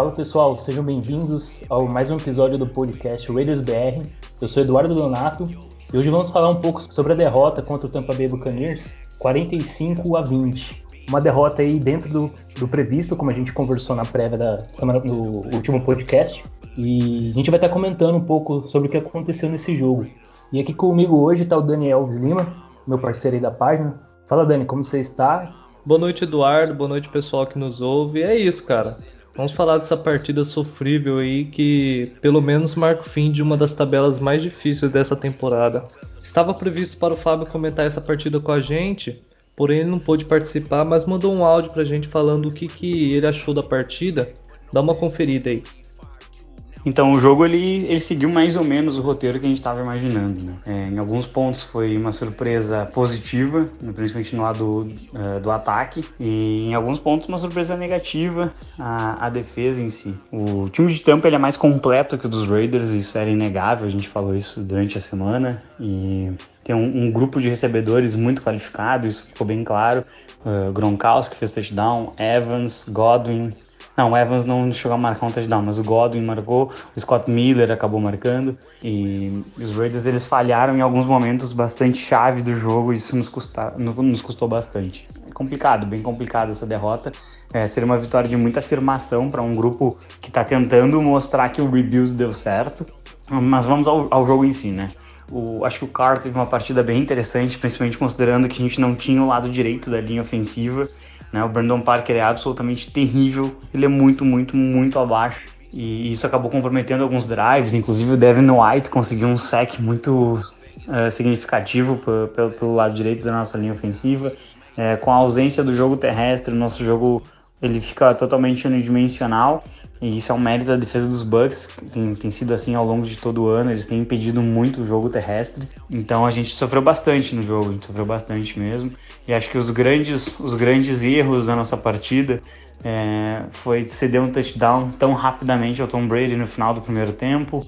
Fala pessoal, sejam bem-vindos ao mais um episódio do podcast Raiders BR. Eu sou Eduardo Donato e hoje vamos falar um pouco sobre a derrota contra o Tampa Bay Buccaneers, 45 a 20. Uma derrota aí dentro do, do previsto, como a gente conversou na prévia da semana no último podcast. E a gente vai estar comentando um pouco sobre o que aconteceu nesse jogo. E aqui comigo hoje está o Daniel Lima, meu parceiro aí da página. Fala Dani, como você está? Boa noite, Eduardo. Boa noite, pessoal que nos ouve. É isso, cara. Vamos falar dessa partida sofrível aí que pelo menos marca o fim de uma das tabelas mais difíceis dessa temporada. Estava previsto para o Fábio comentar essa partida com a gente, porém ele não pôde participar, mas mandou um áudio pra gente falando o que, que ele achou da partida. Dá uma conferida aí. Então o jogo ele, ele seguiu mais ou menos o roteiro que a gente estava imaginando. Né? É, em alguns pontos foi uma surpresa positiva, né, principalmente no lado uh, do ataque, e em alguns pontos uma surpresa negativa a, a defesa em si. O time de Tampa ele é mais completo que o dos Raiders, isso era inegável, a gente falou isso durante a semana e tem um, um grupo de recebedores muito qualificado, isso ficou bem claro. Uh, Gronkowski fez touchdown, Evans, Godwin, não, o Evans não chegou a marcar um touchdown, mas o Godwin marcou, o Scott Miller acabou marcando e os Raiders eles falharam em alguns momentos bastante chave do jogo e isso nos, custa, nos custou bastante. É complicado, bem complicado essa derrota. É, seria uma vitória de muita afirmação para um grupo que está tentando mostrar que o rebuild deu certo. Mas vamos ao, ao jogo em si, né? O, acho que o Carr teve uma partida bem interessante, principalmente considerando que a gente não tinha o lado direito da linha ofensiva né? O Brandon Parker é absolutamente terrível, ele é muito, muito, muito abaixo. E isso acabou comprometendo alguns drives, inclusive o Devin White conseguiu um sec muito uh, significativo pelo, lado direito da nossa linha ofensiva. É, com a ausência do jogo terrestre, nosso jogo ele fica totalmente unidimensional e isso é um mérito da defesa dos Bucks, tem, tem sido assim ao longo de todo o ano, eles têm impedido muito o jogo terrestre. Então a gente sofreu bastante no jogo, a gente sofreu bastante mesmo. E acho que os grandes, os grandes erros da nossa partida é, foi ceder um touchdown tão rapidamente ao Tom Brady no final do primeiro tempo,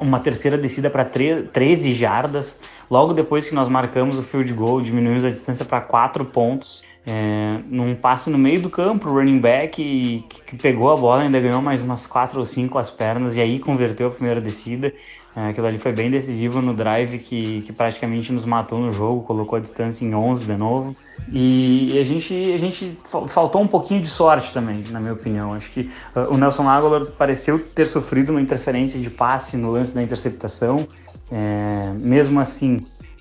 uma terceira descida para 13 jardas. Logo depois que nós marcamos o field goal, diminuímos a distância para 4 pontos é, num passe no meio do campo, o running back que, que, pegou a bola, ainda ganhou mais umas quatro ou cinco as pernas e aí converteu a primeira descida. É, aquilo ali foi bem decisivo no drive que, que praticamente nos matou no jogo, colocou a distância em 11 de novo. E, e a gente, a gente faltou um pouquinho de sorte também, na minha opinião. Acho que uh, o Nelson Aguilar pareceu ter sofrido uma interferência de passe no lance da interceptação. É, mesmo assim,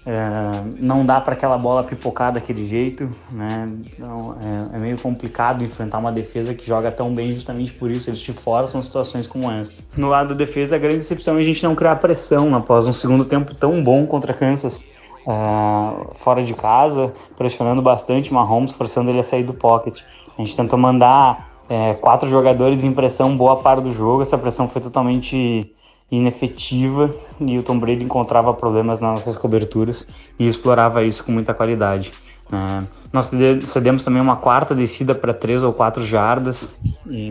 é, não dá para aquela bola pipocar daquele jeito, né? Então, é, é, meio complicado enfrentar uma defesa que joga tão bem justamente por isso. Eles te forçam situações como essa. No lado da defesa, a grande decepção é a gente não criar pressão após um segundo tempo tão bom contra Kansas. Uh, fora de casa, pressionando bastante Mahomes, forçando ele a sair do pocket. A gente tentou mandar é, quatro jogadores em pressão boa parte do jogo. Essa pressão foi totalmente inefetiva e o Tom Brady encontrava problemas nas nossas coberturas e explorava isso com muita qualidade. Uh, nós cedemos também uma quarta descida para três ou quatro jardas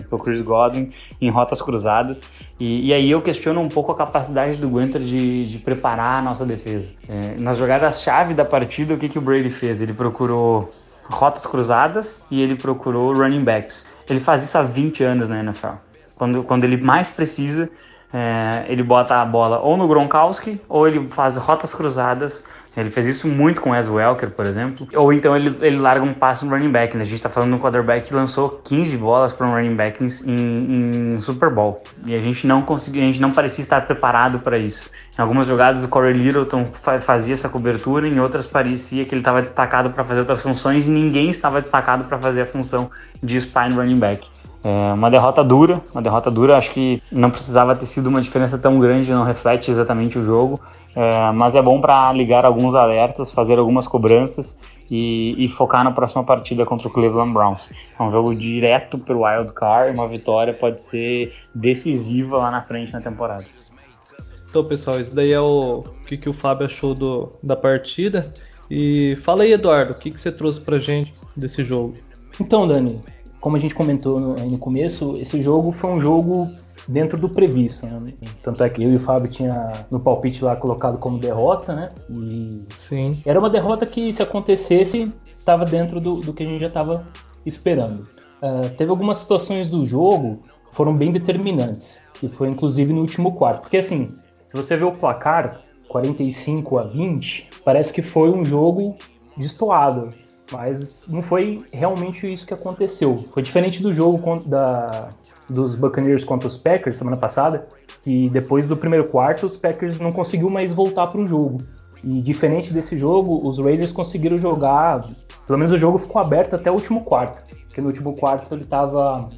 para o Chris Godwin em rotas cruzadas. E, e, aí eu questiono um pouco a capacidade do Guenter de, de preparar a nossa defesa. É, nas jogadas-chave da partida, o que, que o Brady fez? Ele procurou rotas cruzadas e ele procurou running backs. Ele faz isso há 20 anos na NFL. Quando, quando ele mais precisa, é, ele bota a bola ou no Gronkowski ou ele faz rotas cruzadas. Ele fez isso muito com o Wes Welker, por exemplo. Ou então ele, ele larga um passe no running back. Né? A gente está falando de um quarterback que lançou 15 bolas para um running back em, em, Super Bowl. E a gente não conseguiu, a gente não parecia estar preparado para isso. Em algumas jogadas o Corey Littleton fazia essa cobertura, em outras parecia que ele estava destacado para fazer outras funções e ninguém estava destacado para fazer a função de spine running back. É uma derrota dura, uma derrota dura. Acho que não precisava ter sido uma diferença tão grande, não reflete exatamente o jogo, é, mas é bom para ligar alguns alertas, fazer algumas cobranças e, e, focar na próxima partida contra o Cleveland Browns. É um jogo direto para o Wild Card, uma vitória pode ser decisiva lá na frente na temporada. Então, pessoal, isso daí é o que, que o Fábio achou do, da partida. E fala aí, Eduardo, o que, que você trouxe para gente desse jogo? Então, Dani, como a gente comentou no, no começo, esse jogo foi um jogo dentro do previsto. Né? Tanto é que eu e o Fábio tinha no palpite lá colocado como derrota, né? E Sim. era uma derrota que, se acontecesse, estava dentro do, do, que a gente já estava esperando. Uh, teve algumas situações do jogo, foram bem determinantes, que foi inclusive no último quarto. Porque assim, se você vê o placar 45 a 20, parece que foi um jogo destoado, mas não foi realmente isso que aconteceu. Foi diferente do jogo da, dos Buccaneers contra os Packers semana passada, que depois do primeiro quarto os Packers não conseguiu mais voltar para o jogo. E diferente desse jogo, os Raiders conseguiram jogar, pelo menos o jogo ficou aberto até o último quarto, porque no último quarto ele estava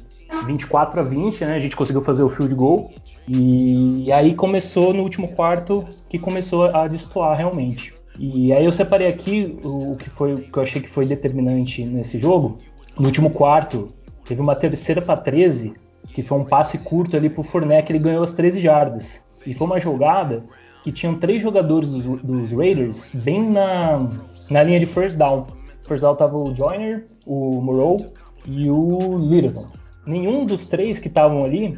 24 a 20, né? A gente conseguiu fazer o field goal. E aí começou no último quarto que começou a destoar realmente. E aí eu separei aqui o que foi o que eu achei que foi determinante nesse jogo. No último quarto, teve uma terceira para 13, que foi um passe curto ali pro Fournette, ele ganhou as 13 jardas. E foi uma jogada que tinham três jogadores dos, dos Raiders bem na, na linha de first down. First down tava o Joyner, o Moreau e o Littleton. Nenhum dos três que estavam ali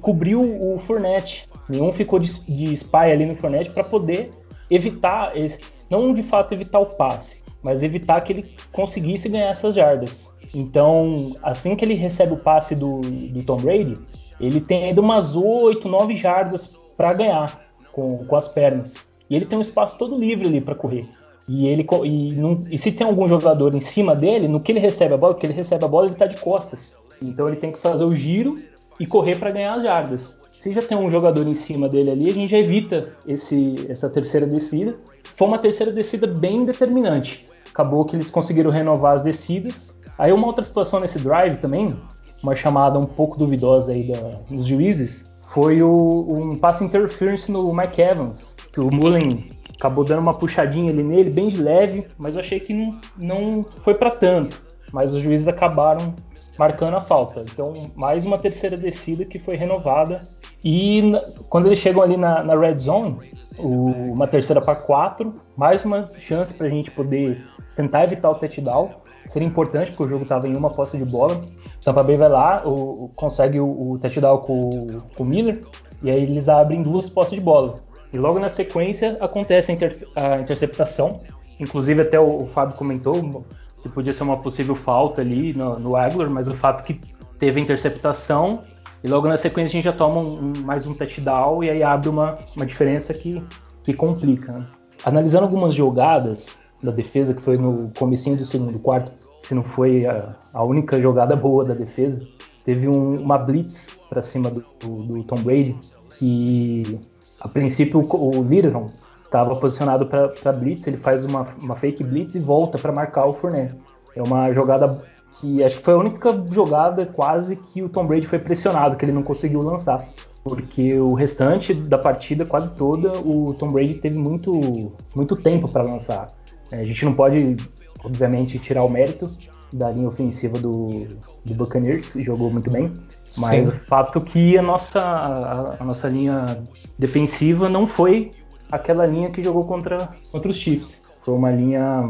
cobriu o Fournette. Nenhum ficou de, de spy ali no Fournette para poder evitar esse, não de fato evitar o passe, mas evitar que ele conseguisse ganhar essas jardas. Então, assim que ele recebe o passe do, do Tom Brady, ele tem ainda umas 8, 9 jardas para ganhar com, com as pernas. E ele tem um espaço todo livre ali para correr. E, ele, e, não, e, se tem algum jogador em cima dele, no que ele recebe a bola, que ele recebe a bola, ele está de costas. Então ele tem que fazer o giro e correr para ganhar as jardas. Se já tem um jogador em cima dele ali, a gente já evita esse, essa terceira descida foi uma terceira descida bem determinante. Acabou que eles conseguiram renovar as descidas. Aí uma outra situação nesse drive também, uma chamada um pouco duvidosa aí da, dos juízes, foi o, um passe interference no Mike Evans, que o Mullen acabou dando uma puxadinha ali nele, bem de leve, mas eu achei que não, não foi para tanto. Mas os juízes acabaram marcando a falta. Então, mais uma terceira descida que foi renovada. E quando eles chegam ali na, na red zone, o, uma terceira para quatro, mais uma chance para a gente poder tentar evitar o touchdown. Seria importante porque o jogo estava em uma posse de bola. Tampa Bay vai lá, o, consegue o, o touchdown com, com o Miller e aí eles abrem duas posses de bola. E logo na sequência acontece a, inter, a interceptação. Inclusive até o, o Fábio comentou que podia ser uma possível falta ali no, no Aguilar, mas o fato que teve a interceptação e logo na sequência a gente já toma um, mais um touchdown e aí abre uma, uma diferença que, que complica. Né? Analisando algumas jogadas da defesa, que foi no comecinho do segundo quarto, se não foi a, a única jogada boa da defesa, teve um, uma blitz para cima do, do, do, Tom Brady, que a princípio o, o Littleton estava posicionado para blitz, ele faz uma, uma fake blitz e volta para marcar o Fournette. É uma jogada que acho que foi a única jogada quase que o Tom Brady foi pressionado, que ele não conseguiu lançar. Porque o restante da partida, quase toda, o Tom Brady teve muito, muito tempo para lançar. É, a gente não pode, obviamente, tirar o mérito da linha ofensiva do, do Buccaneers, jogou muito bem. Mas Sim. o fato que a nossa, a, a, nossa linha defensiva não foi aquela linha que jogou contra, contra os Chiefs. Foi uma linha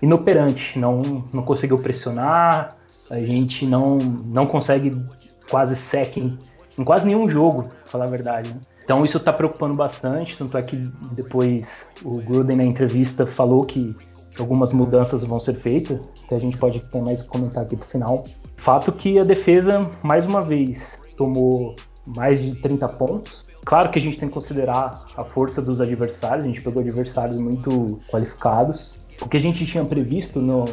inoperante, não, não conseguiu pressionar, a gente não, não consegue quase sec em, em quase nenhum jogo, pra falar a verdade. Né? Então isso está preocupando bastante, tanto é que depois o Gruden na entrevista falou que algumas mudanças vão ser feitas, que a gente pode ter mais comentar aqui pro final. Fato que a defesa, mais uma vez, tomou mais de 30 pontos. Claro que a gente tem que considerar a força dos adversários, a gente pegou adversários muito qualificados, o que a gente tinha previsto no,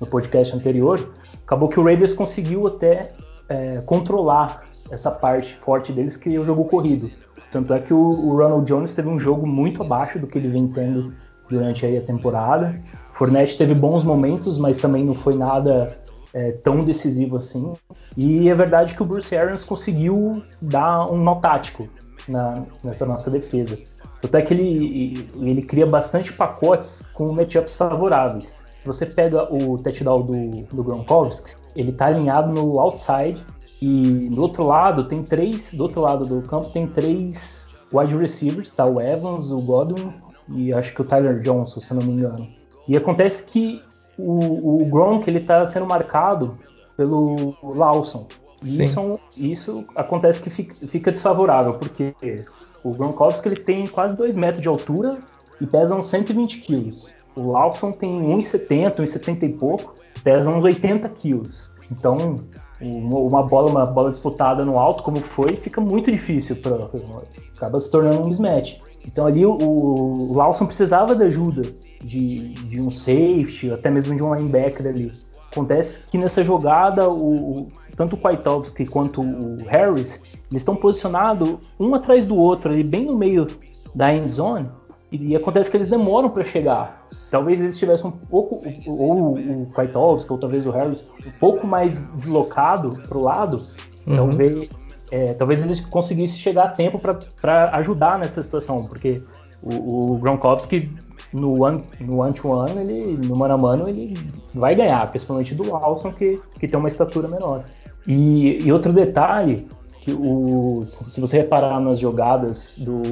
no podcast anterior, acabou que o Raiders conseguiu até é, controlar essa parte forte deles, que é o jogo corrido. Tanto é que o, o, Ronald Jones teve um jogo muito abaixo do que ele vem tendo durante aí a temporada. Fournette teve bons momentos, mas também não foi nada é, tão decisivo assim. E é verdade que o Bruce Arians conseguiu dar um nó tático na, nessa nossa defesa. Tanto é que ele, ele cria bastante pacotes com matchups favoráveis. Se você pega o touchdown do, do Gronkowski, ele está alinhado no outside e do outro lado tem três, do outro lado do campo tem três wide receivers, tá? O Evans, o Godwin e acho que o Tyler Johnson, se não me engano. E acontece que o, o Gronk ele está sendo marcado pelo Lawson. E isso, isso acontece que fica, fica desfavorável, porque o Gronkowski ele tem quase 2 metros de altura e pesa uns 120 quilos. O Lawson tem 1,70, 1,70 e pouco, pesa uns 80 quilos. Então uma bola, uma bola disputada no alto, como foi, fica muito difícil para acaba se tornando um mismatch. Então ali o, o Lawson precisava da ajuda de, de um safety, até mesmo de um linebacker ali. Acontece que nessa jogada, o, tanto o Kwiatkowski quanto o Harris, eles estão posicionados um atrás do outro, ali bem no meio da end zone, e, e acontece que eles demoram para chegar. Talvez eles estivessem um pouco, ou o Kwiatkowski, ou talvez o Harris, um pouco mais deslocado para o lado, uhum. talvez, é, talvez eles conseguissem chegar a tempo para ajudar nessa situação, porque o, o Gronkowski no one, no one to one, ele, no mano a mano, ele vai ganhar, principalmente do Lawson, que, que tem uma estatura menor. E, e outro detalhe, que o, se você reparar nas jogadas do,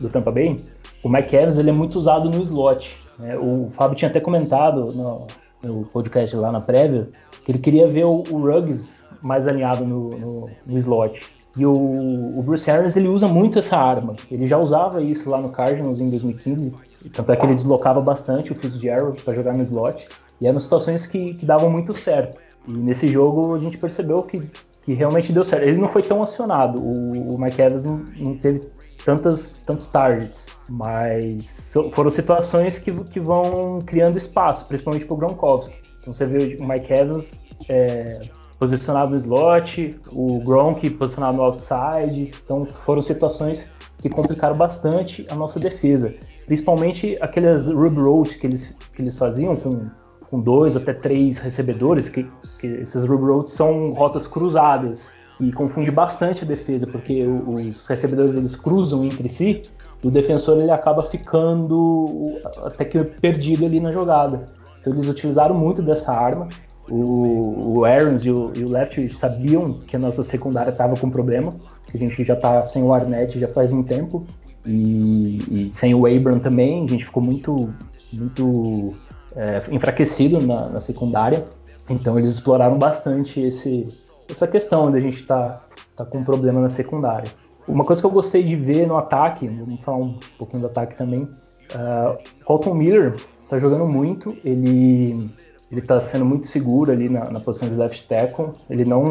do Tampa Bay, o Mike Evans ele é muito usado no slot. Né? O Fábio tinha até comentado no, no, podcast lá na prévia que ele queria ver o, o Ruggs mais alinhado no, no, no slot. E o, o, Bruce Arians ele usa muito essa arma. Ele já usava isso lá no Cardinals em 2015. Tanto é que ele deslocava bastante o Fitzgerald para jogar no slot. E eram situações que, que davam muito certo. E nesse jogo a gente percebeu que, que realmente deu certo. Ele não foi tão acionado. O, o Mike Evans não, não teve tantas, tantos targets. Mas foram situações que, que vão criando espaço, principalmente para o Gronkowski. Então você vê o Mike Evans é, posicionado no slot, o Gronk posicionado no outside. Então foram situações que complicaram bastante a nossa defesa. Principalmente aquelas rub roads que eles, que eles faziam com, com dois até três recebedores, que, que esses rub roads são rotas cruzadas. E confunde bastante a defesa, porque os recebedores eles cruzam entre si e o defensor ele acaba ficando até que perdido ali na jogada. Então eles utilizaram muito dessa arma. O, o Aarons e o, e o Left sabiam que a nossa secundária estava com problema, que a gente já está sem o Arnett já faz um tempo, e, e, sem o Abram também, a gente ficou muito, muito é, enfraquecido na, na, secundária. Então eles exploraram bastante esse, essa questão de a gente tá, tá com um problema na secundária. Uma coisa que eu gostei de ver no ataque, vamos falar um pouquinho do ataque também, uh, Colton Miller está jogando muito, ele ele está sendo muito seguro ali na, na, posição de left tackle. Ele não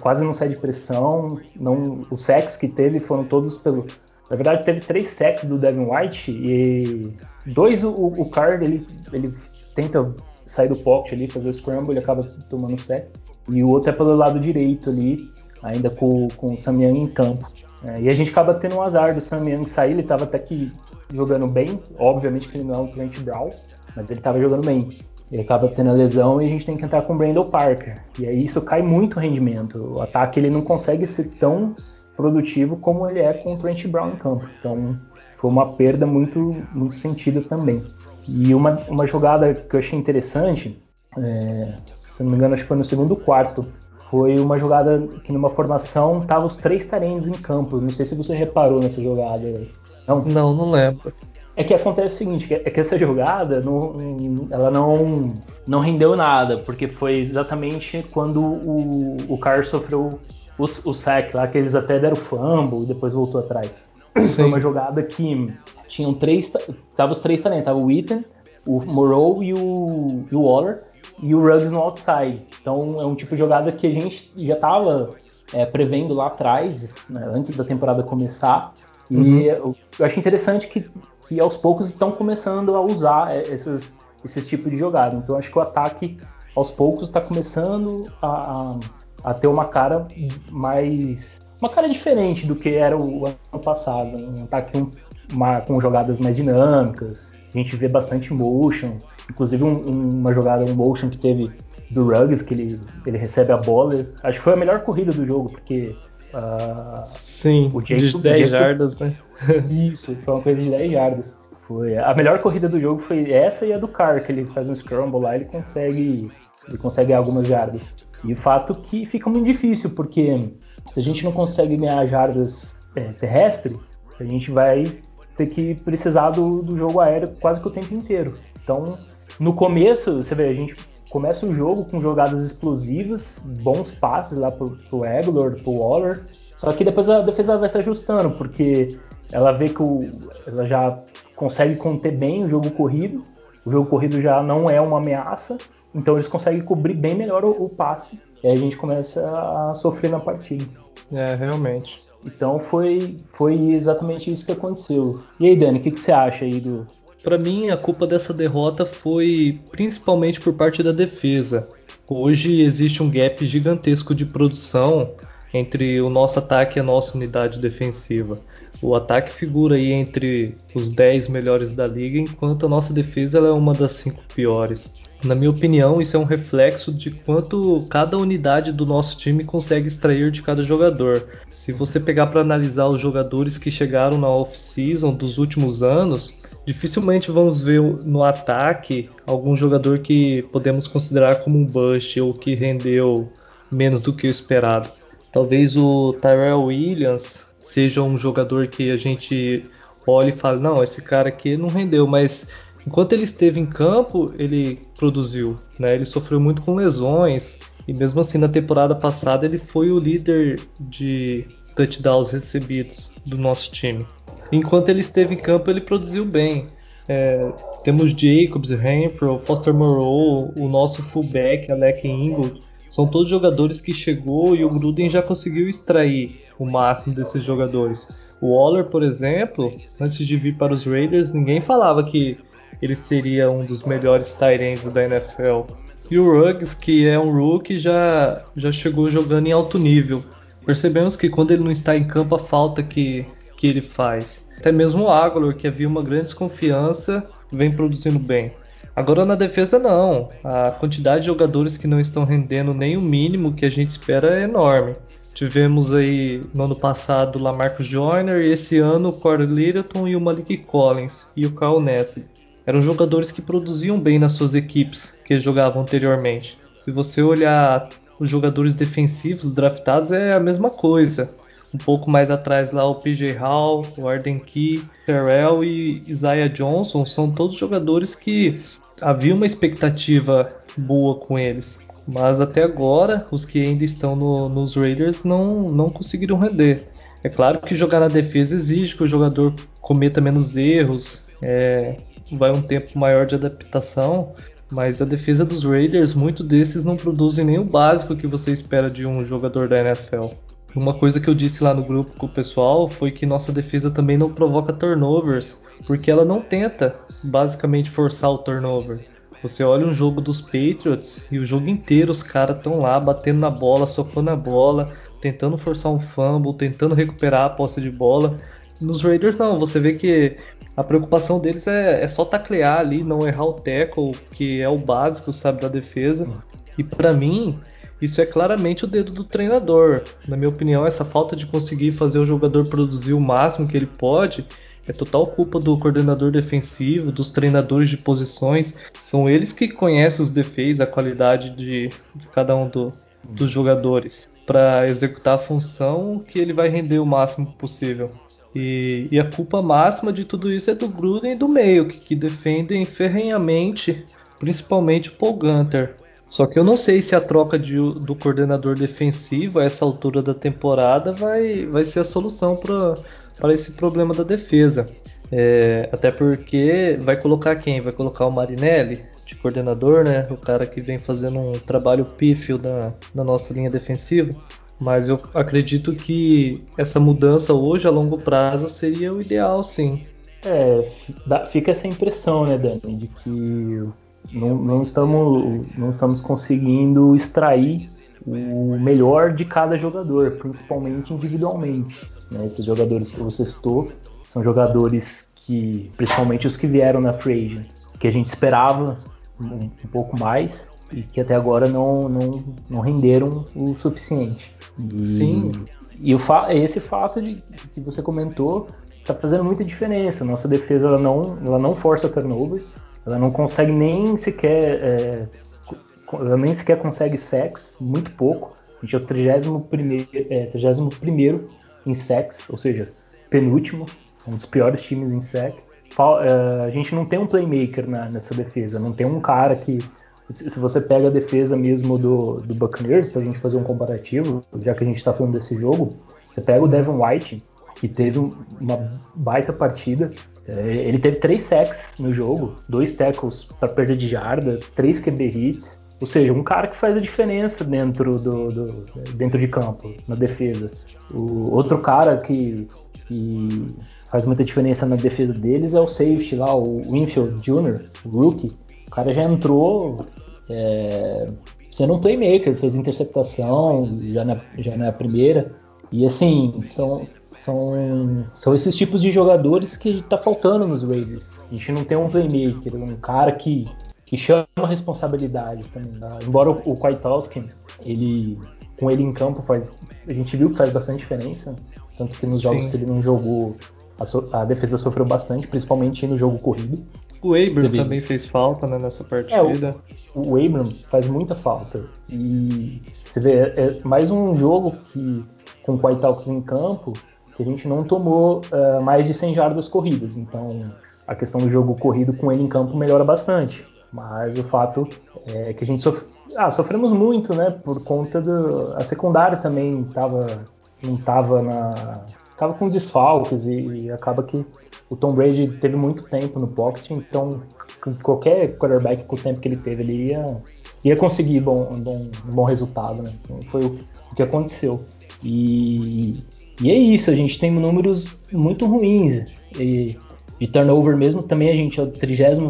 quase não cede pressão. Não, os sacks que teve foram todos pelo. Na verdade, teve três sacks do Devin White e dois o, o Card ele, ele tenta sair do pocket ali, fazer o scramble, ele acaba tomando sack. E o outro é pelo lado direito ali, ainda com, com o Sam em campo. É, e a gente acaba tendo um azar do Sam sair, ele estava até que jogando bem. Obviamente que ele não é um Trent Brown, mas ele estava jogando bem. Ele acaba tendo a lesão e a gente tem que entrar com o Brandon Parker. E aí isso cai muito o rendimento. O ataque ele não consegue ser tão produtivo como ele é com o Trent Brown em campo. Então foi uma perda muito, muito sentida também. E uma, uma jogada que eu achei interessante, é, se não me engano, acho que foi no segundo quarto, foi uma jogada que numa formação tava os três tarentos em campo. Não sei se você reparou nessa jogada. Não, não, não lembro. É que acontece o seguinte, é que essa jogada não, ela não, não rendeu nada, porque foi exatamente quando o, o Carr sofreu o, o sack lá, que eles até deram fumble e depois voltou atrás. Foi uma jogada que tinham três, tava os três talentos, tava o Ethan, o Morrow e o, e o Waller, e o Ruggs no outside. Então é um tipo de jogada que a gente já estava é, prevendo lá atrás, né, antes da temporada começar. E uhum. eu, eu acho interessante que que aos poucos estão começando a usar é, esses, esses tipos de jogada. Então acho que o ataque aos poucos está começando a, a, a, ter uma cara mais. Uma cara diferente do que era o ano passado. Um ataque um, uma, com jogadas mais dinâmicas, a gente vê bastante motion, inclusive um, uma jogada, um motion que teve do Ruggs, que ele, ele recebe a bola. Acho que foi a melhor corrida do jogo, porque. Uh, Sim, o de 10 jardas, né? Isso, foi uma corrida de 10 jardas. Foi, a melhor corrida do jogo foi essa e a do Carr, que ele faz um scramble lá e ele consegue, ele consegue algumas jardas. E o fato que fica muito difícil, porque se a gente não consegue ganhar jardas é, terrestre, a gente vai ter que precisar do, do jogo aéreo quase que o tempo inteiro. Então, no começo, você vê, a gente começa o jogo com jogadas explosivas, bons passes lá pro, pro Aguilar, pro Waller, só que depois a defesa vai se ajustando, porque ela vê que o, ela já consegue conter bem o jogo corrido, o jogo corrido já não é uma ameaça, então eles conseguem cobrir bem melhor o, o passe. E aí a gente começa a sofrer na partida. É, realmente. Então foi, foi exatamente isso que aconteceu. E aí, Dani, o que, que você acha aí do. Para mim, a culpa dessa derrota foi principalmente por parte da defesa. Hoje existe um gap gigantesco de produção entre o nosso ataque e a nossa unidade defensiva. O ataque figura aí entre os 10 melhores da liga, enquanto a nossa defesa é uma das 5 piores. Na minha opinião, isso é um reflexo de quanto cada unidade do nosso time consegue extrair de cada jogador. Se você pegar para analisar os jogadores que chegaram na off-season dos últimos anos, dificilmente vamos ver no ataque algum jogador que podemos considerar como um bust ou que rendeu menos do que o esperado. Talvez o Tyrell Williams seja um jogador que a gente olha e fala: não, esse cara aqui não rendeu, mas enquanto ele esteve em campo, ele produziu. Né? Ele sofreu muito com lesões e mesmo assim na temporada passada ele foi o líder de touchdowns recebidos do nosso time. Enquanto ele esteve em campo, ele produziu bem. É, temos Jacobs, Renfro, Foster Moreau, o nosso fullback Alec Ingold, são todos jogadores que chegou e o Gruden já conseguiu extrair o máximo desses jogadores. O Waller, por exemplo, antes de vir para os Raiders, ninguém falava que ele seria um dos melhores tight da NFL. E o Ruggs, que é um rookie, já, já chegou jogando em alto nível. Percebemos que quando ele não está em campo, a falta que, que ele faz. Até mesmo o Aguilar, que havia uma grande desconfiança, vem produzindo bem. Agora na defesa não. A quantidade de jogadores que não estão rendendo nem o mínimo que a gente espera é enorme. Tivemos aí no ano passado o Lamarcus Joyner e esse ano o Corey Littleton e o Malik Collins e o Carl Nessie. Eram jogadores que produziam bem nas suas equipes que jogavam anteriormente. Se você olhar os jogadores defensivos draftados é a mesma coisa. Um pouco mais atrás lá o PJ Hall, o Arden Key, Terrell e Isaiah Johnson são todos jogadores que havia uma expectativa boa com eles. Mas até agora, os que ainda estão no, nos Raiders não, não conseguiram render. É claro que jogar na defesa exige que o jogador cometa menos erros, é, vai um tempo maior de adaptação, mas a defesa dos Raiders, muitos desses não produzem nem o básico que você espera de um jogador da NFL. Uma coisa que eu disse lá no grupo com o pessoal foi que nossa defesa também não provoca turnovers, porque ela não tenta basicamente forçar o turnover. Você olha um jogo dos Patriots e o jogo inteiro os caras estão lá batendo na bola, socando a bola, tentando forçar um fumble, tentando recuperar a posse de bola. Nos Raiders não, você vê que a preocupação deles é, é só taclear ali, não errar o tackle, que é o básico, sabe, da defesa. E para mim, isso é claramente o dedo do treinador. Na minha opinião, essa falta de conseguir fazer o jogador produzir o máximo que ele pode é total culpa do coordenador defensivo, dos treinadores de posições. São eles que conhecem os defeitos, a qualidade de, de cada um do, dos jogadores para executar a função que ele vai render o máximo possível. E, e, a culpa máxima de tudo isso é do Gruden e do meio, que, que defendem ferrenhamente, principalmente o Paul Gunter. Só que eu não sei se a troca de, do coordenador defensivo a essa altura da temporada vai, vai ser a solução para esse problema da defesa. É, até porque vai colocar quem? Vai colocar o Marinelli de coordenador, né? O cara que vem fazendo um trabalho pífio na, na nossa linha defensiva. Mas eu acredito que essa mudança hoje a longo prazo seria o ideal, sim. É, fica essa impressão, né, Dani, de que não, não, estamos, não estamos conseguindo extrair o melhor de cada jogador, principalmente individualmente. Né? Esses jogadores que você citou são jogadores que, principalmente os que vieram na free que a gente esperava um, um pouco mais e que até agora não, não, não renderam o suficiente. E, Sim. E o fa esse fato de que você comentou está fazendo muita diferença. Nossa defesa ela não, ela não força turnovers, ela não consegue nem sequer. É, ela nem sequer consegue sex, muito pouco. A gente é o 31, é, 31 em sex, ou seja, penúltimo, um dos piores times em sec. É, a gente não tem um playmaker na, nessa defesa, não tem um cara que. Se você pega a defesa mesmo do, do Buccaneers, para a gente fazer um comparativo, já que a gente está falando desse jogo, você pega o Devin White, que teve uma baita partida, é, ele teve três sacks no jogo, dois tackles para perda de jarda, três QB hits. Ou seja, um cara que faz a diferença dentro, do, do dentro de campo, na defesa. O outro cara que, que faz muita diferença na defesa deles é o safety lá, o Winfield Jr., o rookie. O cara já entrou é, sendo um playmaker, fez interceptação já na, já na primeira. E assim, são, são, são esses tipos de jogadores que tá faltando nos Raiders. A gente não tem um playmaker, um cara que, que chama a responsabilidade também. Tá? Embora o, o Kwiatkowski, ele com ele em campo faz, a gente viu que faz bastante diferença, tanto que nos jogos Sim. que ele não jogou a, so, a, defesa sofreu bastante, principalmente no jogo corrido. O Abram também fez falta né, nessa partida. É, o, o Abram faz muita falta. E você vê, é, é mais um jogo que com o Kwiatkowski em campo que a gente não tomou uh, mais de 100 jardas corridas. Então, a questão do jogo corrido com ele em campo melhora bastante. Mas o fato é que a gente sof... ah, sofremos muito, né? Por conta do. A secundária também tava, não estava na. Tava com desfalques e, e, acaba que o Tom Brady teve muito tempo no pocket, então qualquer quarterback com o tempo que ele teve, ele ia, ia conseguir bom, um, bom, bom resultado, né? Então, foi o, que aconteceu. E e é isso, a gente tem números muito ruins. E de turnover mesmo, também a gente é o 31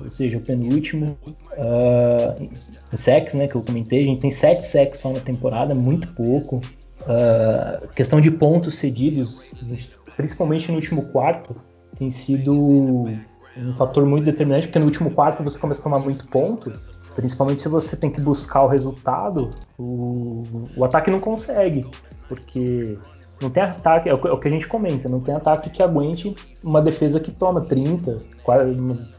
ou seja, o penúltimo. Uh, sacks, né, que eu comentei, a gente tem 7 sacks só na temporada, muito pouco. Uh, questão de pontos cedidos, principalmente no último quarto, tem sido um fator muito determinante, porque no último quarto você começa a tomar muito ponto, principalmente se você tem que buscar o resultado, o, o ataque não consegue, porque não tem ataque, é o que a gente comenta, não tem ataque que aguente uma defesa que toma 30,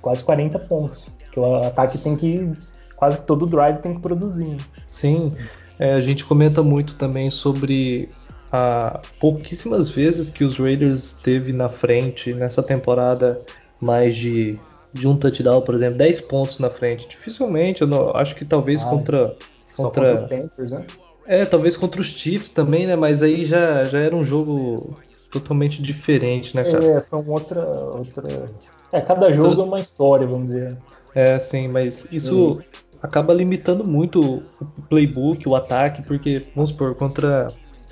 quase 40 pontos. Que o ataque tem que. Quase todo drive tem que produzir. Sim, é, a gente comenta muito também sobre a pouquíssimas vezes que os Raiders teve na frente nessa temporada mais de, de um touchdown, por exemplo, 10 pontos na frente. Dificilmente, eu não, acho que talvez ah, contra. Contra, contra Panthers, né? É, talvez contra os Chiefs também, né? Mas aí já, já era um jogo totalmente diferente, né, cara? É, são outra, outra. É, cada jogo é uma história, vamos dizer. É, sim, mas isso acaba limitando muito o playbook, o ataque, porque, vamos supor, contra,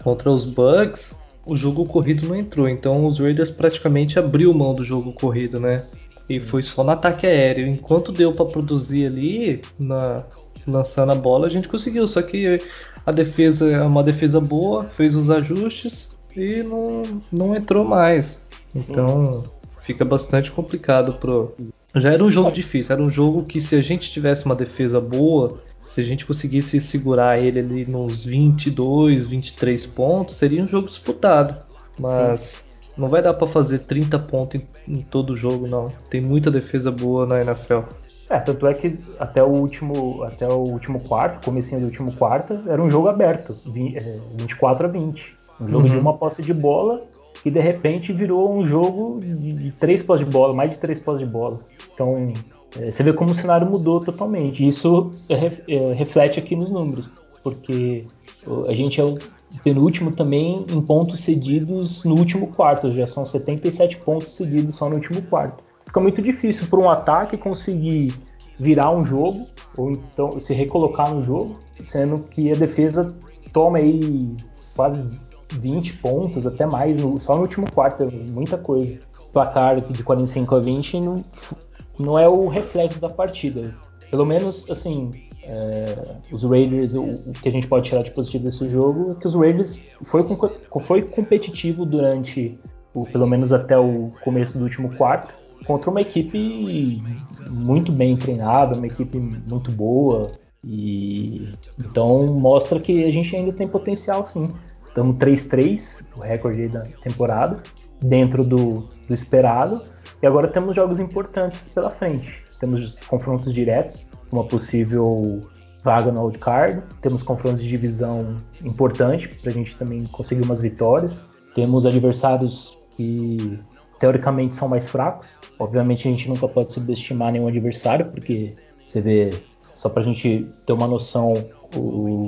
contra os Bucks, o jogo corrido não entrou. Então os Raiders praticamente abriu mão do jogo corrido, né? E foi só no ataque aéreo. Enquanto deu para produzir ali, na, lançando a bola, a gente conseguiu. Só que a defesa é uma defesa boa, fez os ajustes e não, não entrou mais. Então fica bastante complicado pro. Já era um jogo difícil, era um jogo que se a gente tivesse uma defesa boa, se a gente conseguisse segurar ele ali nos 22, 23 pontos, seria um jogo disputado. Mas Sim. não vai dar para fazer 30 pontos em, em todo jogo, não. Tem muita defesa boa na NFL. É, tanto é que até o último, até o último quarto, comecinho do último quarto, era um jogo aberto, 24 é, a 20. Um jogo uhum. de uma posse de bola e de repente virou um jogo de três posses de bola, mais de três posses de bola. Então, você vê como o cenário mudou totalmente. Isso é, é, reflete aqui nos números, porque a gente é o penúltimo também em pontos cedidos no último quarto, já são 77 pontos cedidos só no último quarto fica muito difícil para um ataque conseguir virar um jogo ou então se recolocar no jogo, sendo que a defesa toma aí quase 20 pontos, até mais, só no último quarto, é muita coisa. Placar de 45 a 20 não, não é o reflexo da partida. Pelo menos, assim, é, os Raiders, o, o, que a gente pode tirar de positivo desse jogo é que os Raiders foi, foi competitivo durante, o, pelo menos até o começo do último quarto, contra uma equipe muito bem treinada, uma equipe muito boa. E então mostra que a gente ainda tem potencial sim. Estamos 3-3, o recorde da temporada, dentro do, do esperado. E agora temos jogos importantes pela frente. Temos confrontos diretos, uma possível vaga no wildcard. Temos confrontos de divisão importante para a gente também conseguir umas vitórias. Temos adversários que teoricamente são mais fracos. Obviamente a gente nunca pode subestimar nenhum adversário, porque você vê, só pra gente ter uma noção, o,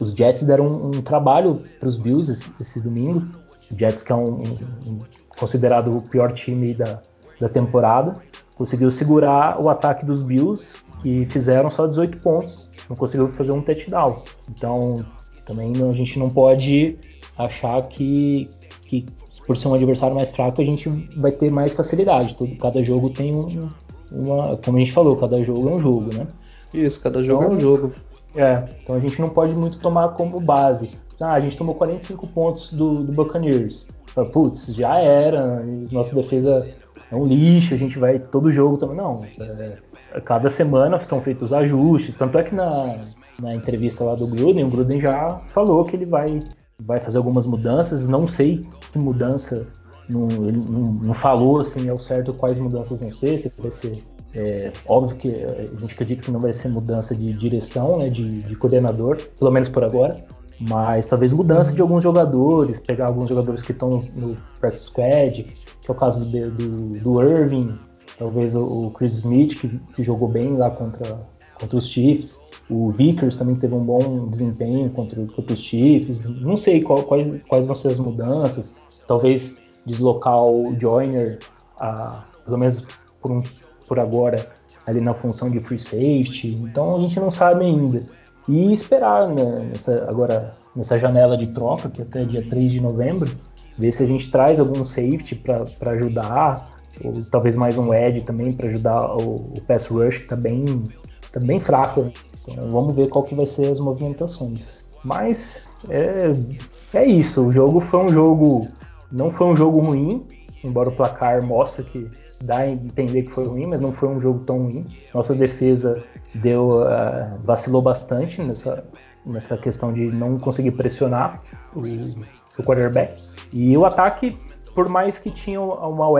os Jets deram um, um trabalho para os Bills esse, esse, domingo. O Jets, que é um, um, considerado o pior time da, da temporada, conseguiu segurar o ataque dos Bills, que fizeram só 18 pontos não conseguiu fazer um touchdown. Então, também a gente não pode achar que, que por ser um adversário mais fraco a gente vai ter mais facilidade. Todo, cada jogo tem um, uma, como a gente falou, cada jogo é um jogo, né? Isso, cada jogo então, é um jogo. É, então a gente não pode muito tomar como base. Ah, a gente tomou 45 pontos do, do Buccaneers. Putz, já era, nossa defesa é um lixo, a gente vai todo jogo também. Não, é, cada semana são feitos ajustes. Tanto é que na, na entrevista lá do Gruden, o Gruden já falou que ele vai, vai fazer algumas mudanças. Não sei que mudança, não, ele não, não falou assim ao certo quais mudanças vão ser, se vai ser é, óbvio que a gente acredita que não vai ser mudança de direção, né, de, de coordenador, pelo menos por agora, mas talvez mudança de alguns jogadores, pegar alguns jogadores que estão no practice squad, que é o caso do, do, do Irving, talvez o, o Chris Smith, que, que, jogou bem lá contra, contra os Chiefs, o Vickers também teve um bom desempenho contra, contra os Chiefs, não sei qual, quais, quais vão ser as mudanças, talvez deslocar o Joyner, a, pelo menos por um por agora ali na função de free safety, então a gente não sabe ainda. E esperar né, nessa, agora nessa janela de troca, que é até dia 3 de novembro, ver se a gente traz algum safety para ajudar, ou talvez mais um edge também para ajudar o, o, pass rush, que está bem, tá bem fraco. Né? Então vamos ver qual que vai ser as movimentações. Mas é, é isso, o jogo foi um jogo. Não foi um jogo ruim, embora o placar mostre que dá a entender que foi ruim, mas não foi um jogo tão ruim. Nossa defesa deu uh, vacilou bastante nessa, nessa questão de não conseguir pressionar o, o quarterback. E o ataque, por mais que tinha uma OL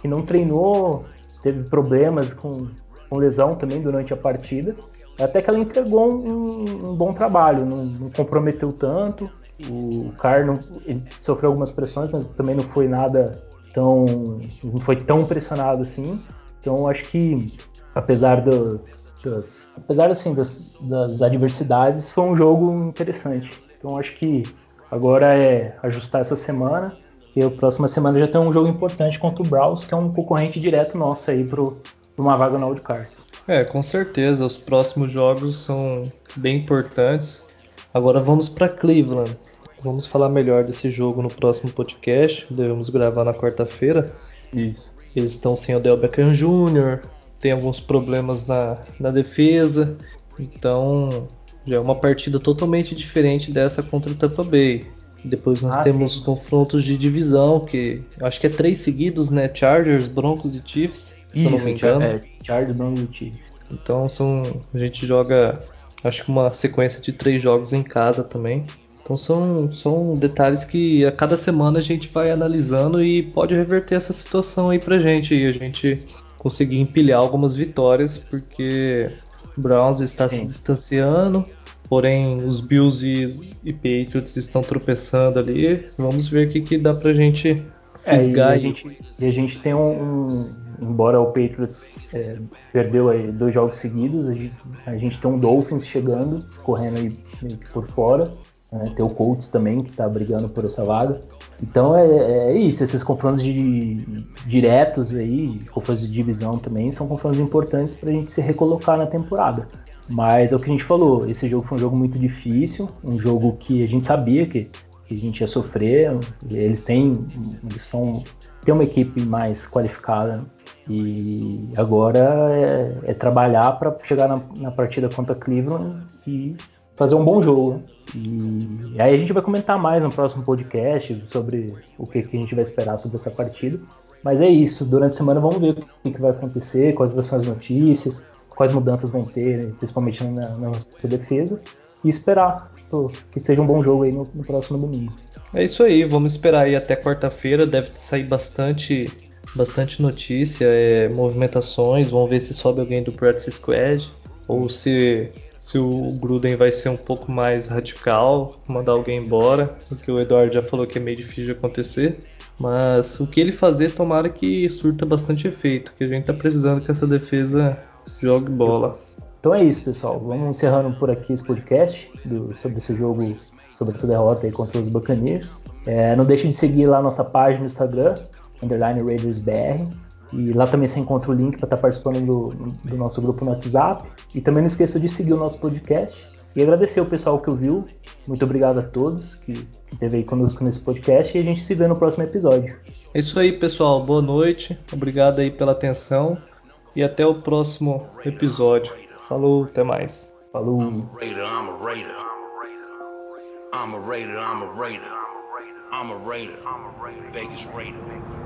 que não treinou, teve problemas com, com lesão também durante a partida, até que ela entregou um, um bom trabalho, não, não, comprometeu tanto. O Carr não, sofreu algumas pressões, mas também não foi nada tão. não foi tão pressionado assim. Então acho que, apesar do, das, apesar assim, das, das adversidades, foi um jogo interessante. Então acho que agora é ajustar essa semana. E a próxima semana já tem um jogo importante contra o Browns, que é um concorrente direto nosso aí para uma vaga na wildcard. É, com certeza. Os próximos jogos são bem importantes. Agora vamos para Cleveland. Vamos falar melhor desse jogo no próximo podcast. Devemos gravar na quarta-feira. Isso. Eles estão sem o Del Beckham Jr., tem alguns problemas na, na defesa. Então, já é uma partida totalmente diferente dessa contra o Tampa Bay. Depois nós ah, temos sim. confrontos de divisão, que acho que é três seguidos, né? Chargers, Broncos e Chiefs, Isso, se eu não me engano. É, Chargers, Broncos e Chiefs. Então são, a gente joga, acho que uma sequência de três jogos em casa também. Então são, são detalhes que a cada semana a gente vai analisando e pode reverter essa situação aí pra gente e a gente conseguir empilhar algumas vitórias, porque o Browns está Sim. se distanciando, porém os Bills e, e, Patriots estão tropeçando ali. Vamos ver o que, que dá pra gente fisgar. É, e, a gente, e a gente tem um embora o Patriots é, perdeu aí dois jogos seguidos, a gente, a gente tem um Dolphins chegando, correndo aí por fora. Né? Tem o Colts também, que está brigando por essa vaga. Então é, é, isso, esses confrontos de, diretos aí, confrontos de divisão também, são confrontos importantes para a gente se recolocar na temporada. Mas é o que a gente falou, esse jogo foi um jogo muito difícil, um jogo que a gente sabia que, que a gente ia sofrer. Eles têm, eles são, têm uma equipe mais qualificada e agora é, é trabalhar para chegar na, na partida contra Cleveland e fazer um bom jogo. E aí a gente vai comentar mais no próximo podcast sobre o que, que a gente vai esperar sobre essa partida. Mas é isso, durante a semana vamos ver o que, vai acontecer, quais vão ser as notícias, quais mudanças vão ter, principalmente na, na nossa defesa, e esperar pô, que seja um bom jogo aí no, no próximo domingo. É isso aí, vamos esperar aí até quarta-feira, deve sair bastante bastante notícia, é, movimentações, vamos ver se sobe alguém do Practice Squad ou se se o Gruden vai ser um pouco mais radical, mandar alguém embora, o que o Eduardo já falou que é meio difícil de acontecer. Mas o que ele fazer, tomara que surta bastante efeito, que a gente tá precisando que essa defesa jogue bola. Então é isso, pessoal. Vamos encerrando por aqui esse podcast do, sobre esse jogo, sobre essa derrota aí contra os Buccaneers. É, não deixe de seguir lá nossa página no Instagram, underline RaidersBR. E lá também você encontra o link para estar tá participando do, do, nosso grupo no WhatsApp. E também não esqueça de seguir o nosso podcast. E agradecer o pessoal que ouviu. Muito obrigado a todos que, que esteve aí conosco nesse podcast. E a gente se vê no próximo episódio. É isso aí, pessoal. Boa noite. Obrigado aí pela atenção. E até o próximo episódio. Falou, até mais. Falou. I'm a raider, I'm a raider. I'm a raider. Vegas raider.